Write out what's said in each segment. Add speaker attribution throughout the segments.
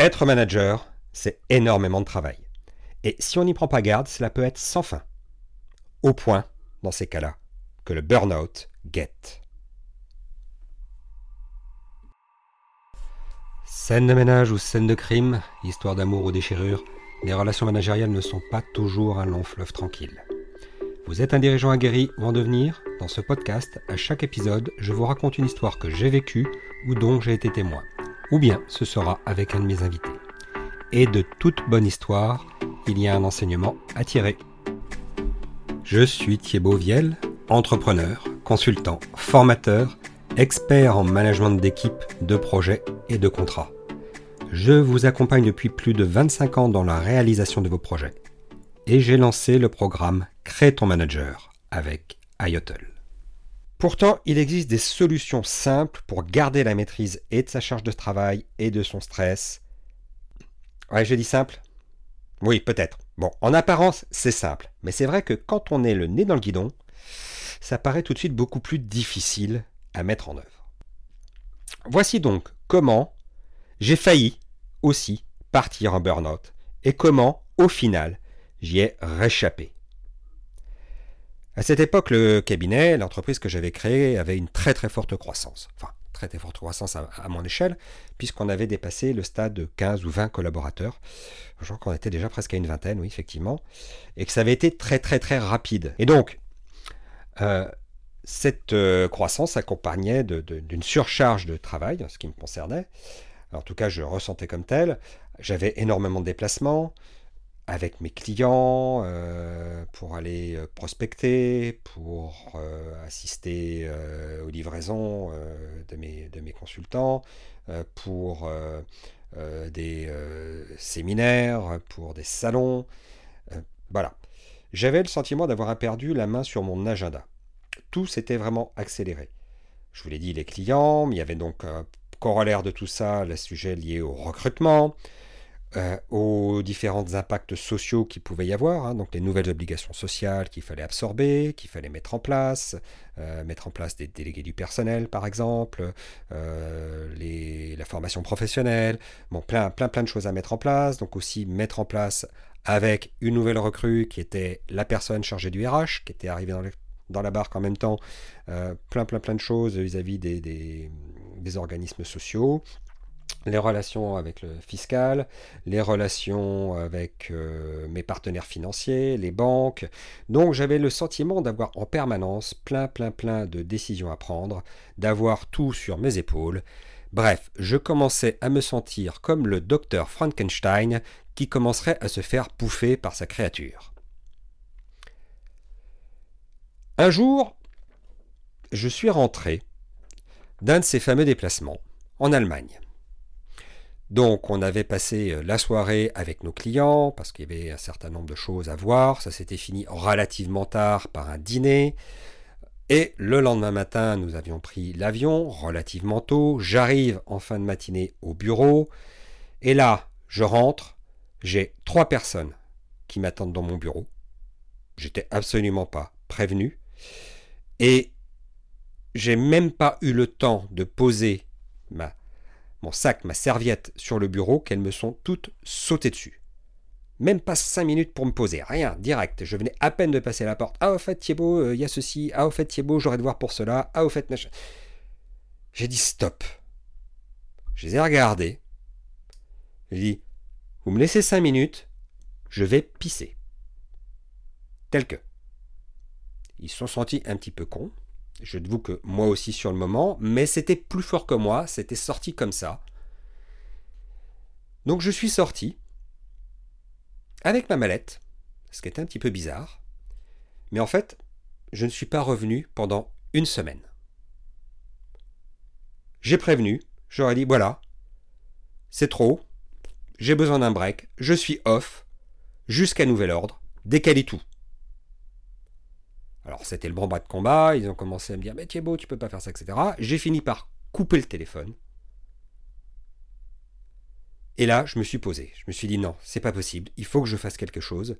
Speaker 1: Être manager, c'est énormément de travail. Et si on n'y prend pas garde, cela peut être sans fin. Au point, dans ces cas-là, que le burn-out guette. Scène de ménage ou scène de crime, histoire d'amour ou déchirure, les relations managériales ne sont pas toujours un long fleuve tranquille. Vous êtes un dirigeant aguerri ou en devenir? Dans ce podcast, à chaque épisode, je vous raconte une histoire que j'ai vécue ou dont j'ai été témoin. Ou bien ce sera avec un de mes invités. Et de toute bonne histoire, il y a un enseignement à tirer. Je suis Thibaut Viel, entrepreneur, consultant, formateur, expert en management d'équipe, de projets et de contrats. Je vous accompagne depuis plus de 25 ans dans la réalisation de vos projets. Et j'ai lancé le programme Crée ton manager avec IOTL. Pourtant, il existe des solutions simples pour garder la maîtrise et de sa charge de travail et de son stress. Ouais, je dis simple? Oui, peut-être. Bon, en apparence, c'est simple. Mais c'est vrai que quand on est le nez dans le guidon, ça paraît tout de suite beaucoup plus difficile à mettre en œuvre. Voici donc comment j'ai failli aussi partir en burn-out et comment, au final, j'y ai réchappé. À cette époque, le cabinet, l'entreprise que j'avais créée, avait une très très forte croissance. Enfin, très très forte croissance à, mon échelle, puisqu'on avait dépassé le stade de 15 ou 20 collaborateurs. Je crois qu'on était déjà presque à une vingtaine, oui, effectivement. Et que ça avait été très très très rapide. Et donc, euh, cette euh, croissance accompagnait d'une surcharge de travail, ce qui me concernait. en tout cas, je ressentais comme tel. J'avais énormément de déplacements avec mes clients euh, pour aller euh, prospecter, pour assister aux livraisons de, mes, de mes consultants, pour des séminaires, pour des salons. voilà. J'avais le sentiment d'avoir perdu la main sur mon agenda tout s'était vraiment accéléré. Je vous l'ai dit, les clients, il y avait donc un corollaire de tout ça, le sujet lié au recrutement, euh, aux différents impacts sociaux qu'il pouvait y avoir, hein, donc les nouvelles obligations sociales qu'il fallait absorber, qu'il fallait mettre en place, euh, mettre en place des délégués du personnel par exemple, euh, la formation professionnelle, bon plein plein plein de choses à mettre en place, donc aussi mettre en place avec une nouvelle recrue qui était la personne chargée du RH, qui était arrivée dans la barque en même temps plein plein plein de choses vis-à-vis des, organismes sociaux, les relations avec le fiscal, les relations avec euh, mes partenaires financiers, les banques. Donc j'avais le sentiment d'avoir en permanence plein plein plein de décisions à prendre, d'avoir tout sur mes épaules. Bref, je commençais à me sentir comme le docteur Frankenstein qui commencerait à se faire bouffer par sa créature. Un jour, je suis rentré d'un de ces fameux déplacements en Allemagne. Donc on avait passé euh, la soirée avec nos clients parce qu'il y avait un certain nombre de choses à voir. Ça s'était fini relativement tard par un dîner. Et le lendemain matin, nous avions pris l'avion relativement tôt. J'arrive en fin de matinée au bureau. Et là, je rentre. J'ai trois personnes qui m'attendent dans mon bureau. J'étais absolument pas prévenu. Et j'ai même pas eu le temps de poser ma, mon sac, ma serviette sur le bureau qu'elles me sont toutes sautées dessus. Même pas cinq minutes pour me poser, rien, direct. Je venais à peine de passer la porte. Ah, au fait, Thibaut, euh, il y a ceci. Ah, au fait, Thibaut, j'aurais de voir pour cela. Ah, au fait, machin. J'ai dit stop. Je les ai regardés. J'ai dit, vous me laissez cinq minutes, je vais pisser. Tel que. Ils se sont sentis un petit peu cons. Je vous que moi aussi sur le moment, mais c'était plus fort que moi, c'était sorti comme ça. Donc je suis sorti avec ma mallette, ce qui était un petit peu bizarre. Mais en fait, je ne suis pas revenu pendant une semaine. J'ai prévenu, j'aurais dit voilà, c'est trop, j'ai besoin d'un break, je suis off, jusqu'à nouvel ordre, décalez tout. Alors c'était le bon bas de combat, ils ont commencé à me dire mais Thibaut, tu peux pas faire ça, etc. J'ai fini par couper le téléphone. Et là, je me suis posé. Je me suis dit non, c'est pas possible, il faut que je fasse quelque chose.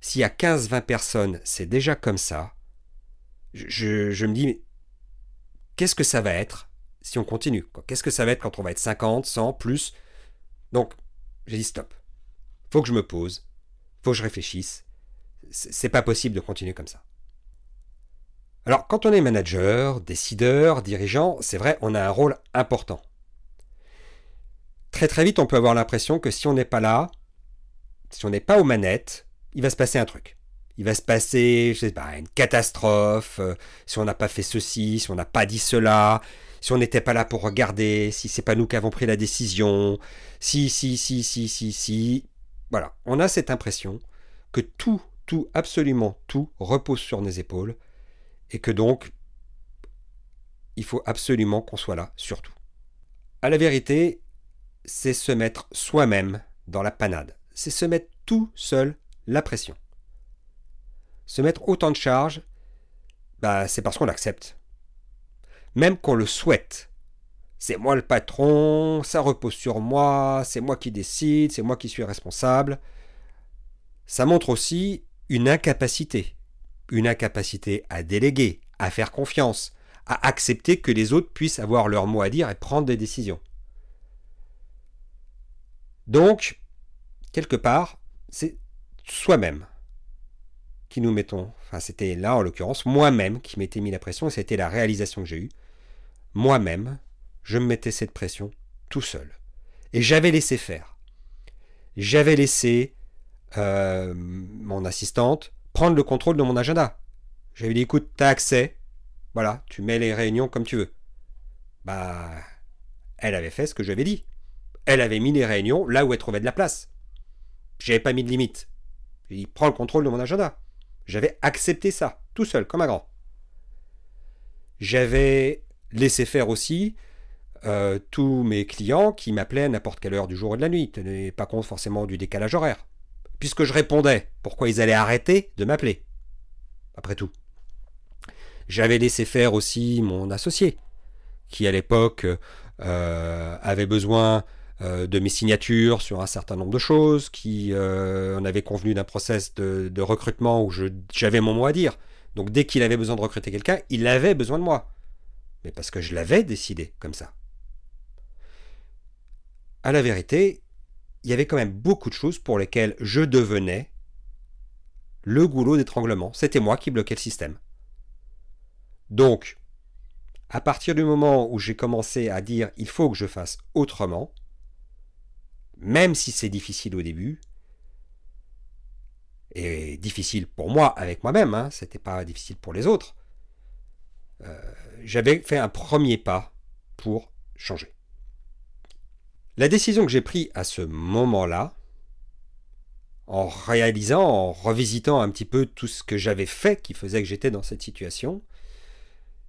Speaker 1: S'il y a 15-20 personnes, c'est déjà comme ça. Je, je me dis qu'est-ce que ça va être si on continue Qu'est-ce que ça va être quand on va être 50, 100, plus? Donc, j'ai dit stop. Faut que je me pose, faut que je réfléchisse. C'est pas possible de continuer comme ça. Alors, quand on est manager, décideur, dirigeant, c'est vrai, on a un rôle important. Très très vite, on peut avoir l'impression que si on n'est pas là, si on n'est pas aux manettes, il va se passer un truc. Il va se passer, je sais pas, une catastrophe, euh, si on n'a pas fait ceci, si on n'a pas dit cela, si on n'était pas là pour regarder, si c'est pas nous qui avons pris la décision, si, si, si, si, si, si. Voilà, on a cette impression que tout, tout, absolument tout repose sur nos épaules et que donc il faut absolument qu'on soit là, surtout. À la vérité, c'est se mettre soi-même dans la panade. C'est se mettre tout seul la pression. Se mettre autant de charges, bah, c'est parce qu'on l'accepte. Même qu'on le souhaite. C'est moi le patron, ça repose sur moi, c'est moi qui décide, c'est moi qui suis responsable. Ça montre aussi une incapacité. Une incapacité à déléguer, à faire confiance, à accepter que les autres puissent avoir leur mot à dire et prendre des décisions. Donc, quelque part, c'est soi-même qui nous mettons, enfin c'était là en l'occurrence, moi-même qui m'étais mis la pression, et c'était la réalisation que j'ai eue. Moi-même, je me mettais cette pression tout seul. Et j'avais laissé faire. J'avais laissé euh, mon assistante prendre le contrôle de mon agenda. J'avais dit écoute, t'as accès, voilà, tu mets les réunions comme tu veux. Bah, elle avait fait ce que j'avais dit. Elle avait mis les réunions là où elle trouvait de la place. J'avais pas mis de limite. Il prend le contrôle de mon agenda. J'avais accepté ça, tout seul, comme un grand. J'avais laissé faire aussi euh, tous mes clients qui m'appelaient à n'importe quelle heure du jour ou de la nuit, tenaient pas compte forcément du décalage horaire. Puisque je répondais, pourquoi ils allaient arrêter de m'appeler Après tout. J'avais laissé faire aussi mon associé, qui à l'époque euh, avait besoin euh, de mes signatures sur un certain nombre de choses, qui euh, on avait convenu d'un process de, recrutement où j'avais mon mot à dire. Donc dès qu'il avait besoin de recruter quelqu'un, il avait besoin de moi. Mais parce que je l'avais décidé comme ça. À la vérité, il y avait quand même beaucoup de choses pour lesquelles je devenais le goulot d'étranglement. C'était moi qui bloquais le système. Donc, à partir du moment où j'ai commencé à dire il faut que je fasse autrement, même si c'est difficile au début, et difficile pour moi avec moi-même, hein, c'était pas difficile pour les autres, euh, j'avais fait un premier pas pour changer. La décision que j'ai prise à ce moment-là, en réalisant, en revisitant un petit peu tout ce que j'avais fait qui faisait que j'étais dans cette situation,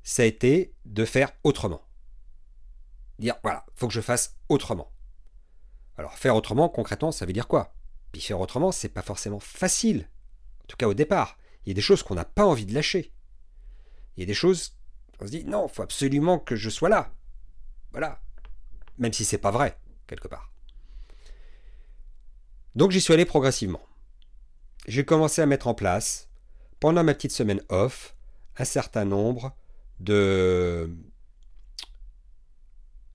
Speaker 1: ça a été de faire autrement. Dire voilà, faut que je fasse autrement. Alors faire autrement, concrètement, ça veut dire quoi? Puis faire autrement, c'est pas forcément facile. En tout cas au départ. Il y a des choses qu'on n'a pas envie de lâcher. Il y a des choses, on se dit non, il faut absolument que je sois là. Voilà. Même si c'est pas vrai, quelque part. Donc j'y suis allé progressivement. J'ai commencé à mettre en place, pendant ma petite semaine off, un certain nombre de,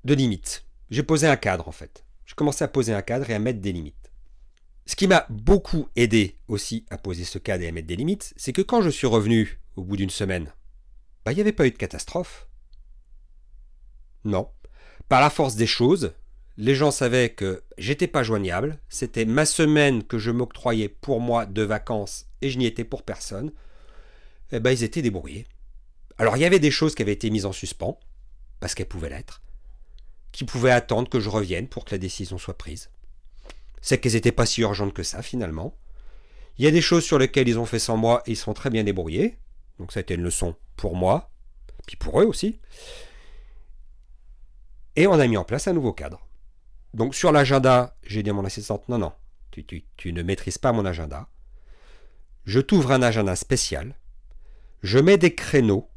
Speaker 1: de limites. J'ai posé un cadre en fait je commençais à poser un cadre et à mettre des limites. Ce qui m'a beaucoup aidé aussi à poser ce cadre et à mettre des limites, c'est que quand je suis revenu au bout d'une semaine, bah, il n'y avait pas eu de catastrophe. Non. Par la force des choses, les gens savaient que j'étais pas joignable, c'était ma semaine que je m'octroyais pour moi de vacances et je n'y étais pour personne. Eh ben, ils étaient débrouillés. Alors il y avait des choses qui avaient été mises en suspens, parce qu'elles pouvaient l'être qui pouvaient attendre que je revienne pour que la décision soit prise. C'est qu'elles n'étaient pas si urgentes que ça finalement. Il y a des choses sur lesquelles ils ont fait sans moi et ils sont très bien débrouillés. Donc ça a été une leçon pour moi, puis pour eux aussi. Et on a mis en place un nouveau cadre. Donc sur l'agenda, j'ai dit à mon assistante, non, non, tu, ne maîtrises pas mon agenda. Je t'ouvre un agenda spécial. Je mets des créneaux.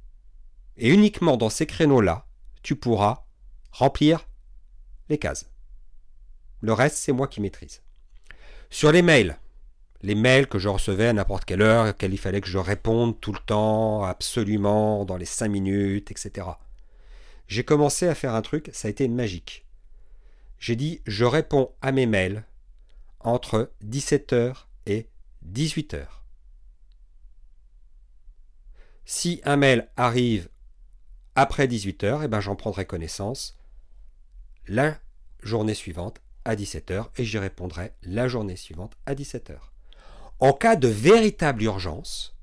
Speaker 1: Et uniquement dans ces créneaux-là, tu pourras remplir les cases. Le reste, c'est moi qui maîtrise. Sur les mails, les mails que je recevais à n'importe quelle heure, auxquels il fallait que je réponde tout le temps, absolument, dans les cinq minutes, etc. J'ai commencé à faire un truc, ça a été magique. J'ai dit, je réponds à mes mails entre 17h et 18h. Si un mail arrive après 18h, eh ben j'en prendrai connaissance la journée suivante à 17h et j'y répondrai la journée suivante à 17h. En cas de véritable urgence,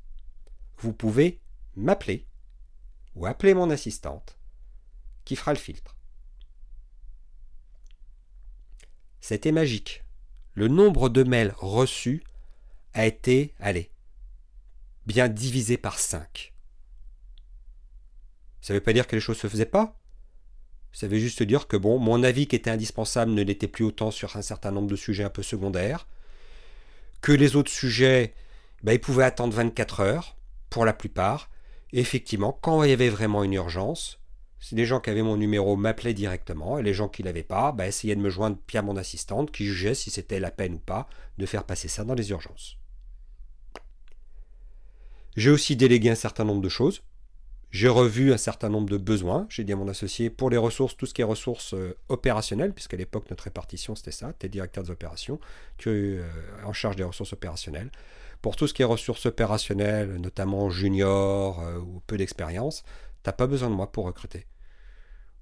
Speaker 1: vous pouvez m'appeler ou appeler mon assistante qui fera le filtre. C'était magique. Le nombre de mails reçus a été, allez, bien divisé par 5. Ça ne veut pas dire que les choses ne se faisaient pas. Ça veut juste dire que bon, mon avis qui était indispensable ne l'était plus autant sur un certain nombre de sujets un peu secondaires. Que les autres sujets, ben, ils pouvaient attendre 24 heures, pour la plupart. Effectivement, quand il y avait vraiment une urgence, les gens qui avaient mon numéro m'appelaient directement, et les gens qui ne l'avaient pas, ben, essayaient de me joindre via mon assistante, qui jugeait si c'était la peine ou pas de faire passer ça dans les urgences. J'ai aussi délégué un certain nombre de choses. J'ai revu un certain nombre de besoins. J'ai dit à mon associé, pour les ressources, tout ce qui est ressources euh, opérationnelles, puisqu'à l'époque, notre répartition, c'était ça. Tu es directeur des opérations, tu es euh, en charge des ressources opérationnelles. Pour tout ce qui est ressources opérationnelles, notamment junior euh, ou peu d'expérience, tu n'as pas besoin de moi pour recruter.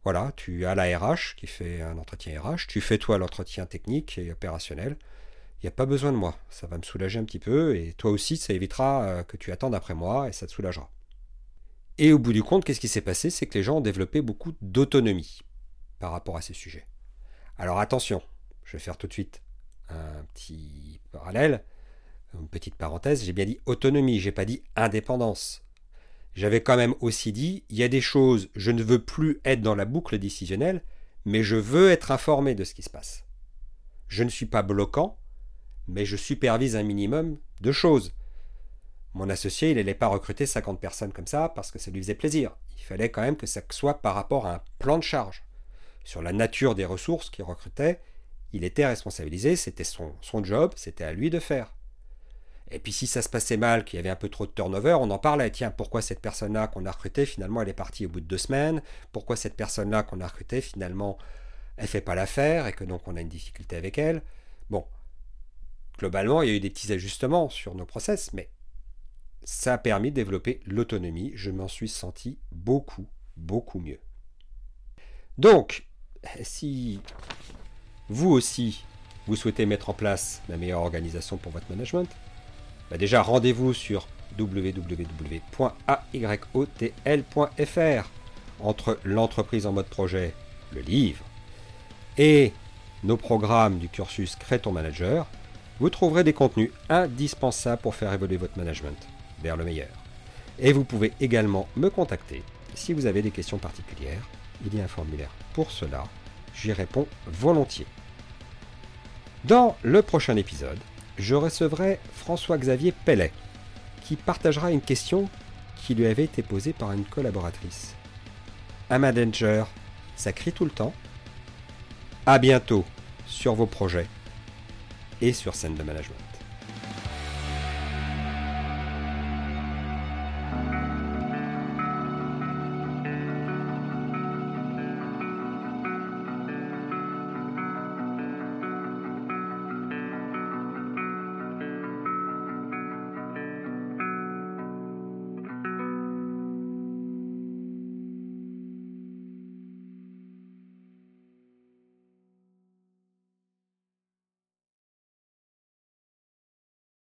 Speaker 1: Voilà, tu as la RH qui fait un entretien RH, tu fais toi l'entretien technique et opérationnel. Il n'y a pas besoin de moi. Ça va me soulager un petit peu et toi aussi, ça évitera que tu attendes après moi et ça te soulagera. Et au bout du compte, qu'est-ce qui s'est passé? C'est que les gens ont développé beaucoup d'autonomie par rapport à ces sujets. Alors attention, je vais faire tout de suite un petit parallèle, une petite parenthèse, j'ai bien dit autonomie, j'ai pas dit indépendance. J'avais quand même aussi dit, il y a des choses, je ne veux plus être dans la boucle décisionnelle, mais je veux être informé de ce qui se passe. Je ne suis pas bloquant, mais je supervise un minimum de choses. Mon associé, il n'allait pas recruter 50 personnes comme ça parce que ça lui faisait plaisir. Il fallait quand même que ça soit par rapport à un plan de charge. Sur la nature des ressources qu'il recrutait, il était responsabilisé, c'était son, son job, c'était à lui de faire. Et puis si ça se passait mal, qu'il y avait un peu trop de turnover, on en parlait. Tiens, pourquoi cette personne-là qu'on a recrutée, finalement, elle est partie au bout de deux semaines? Pourquoi cette personne-là qu'on a recrutée, finalement, elle fait pas l'affaire et que donc on a une difficulté avec elle? Bon, globalement, il y a eu des petits ajustements sur nos process, mais ça a permis de développer l'autonomie. Je m'en suis senti beaucoup, beaucoup mieux. Donc, si vous aussi, vous souhaitez mettre en place la meilleure organisation pour votre management, bah déjà rendez-vous sur www.ayotl.fr entre l'entreprise en mode projet, le livre, et nos programmes du cursus Crée ton manager, vous trouverez des contenus indispensables pour faire évoluer votre management vers le meilleur. Et vous pouvez également me contacter si vous avez des questions particulières. Il y a un formulaire pour cela. J'y réponds volontiers. Dans le prochain épisode, je recevrai François-Xavier Pellet, qui partagera une question qui lui avait été posée par une collaboratrice. Manager, ça crie tout le temps À bientôt sur vos projets et sur scène de management.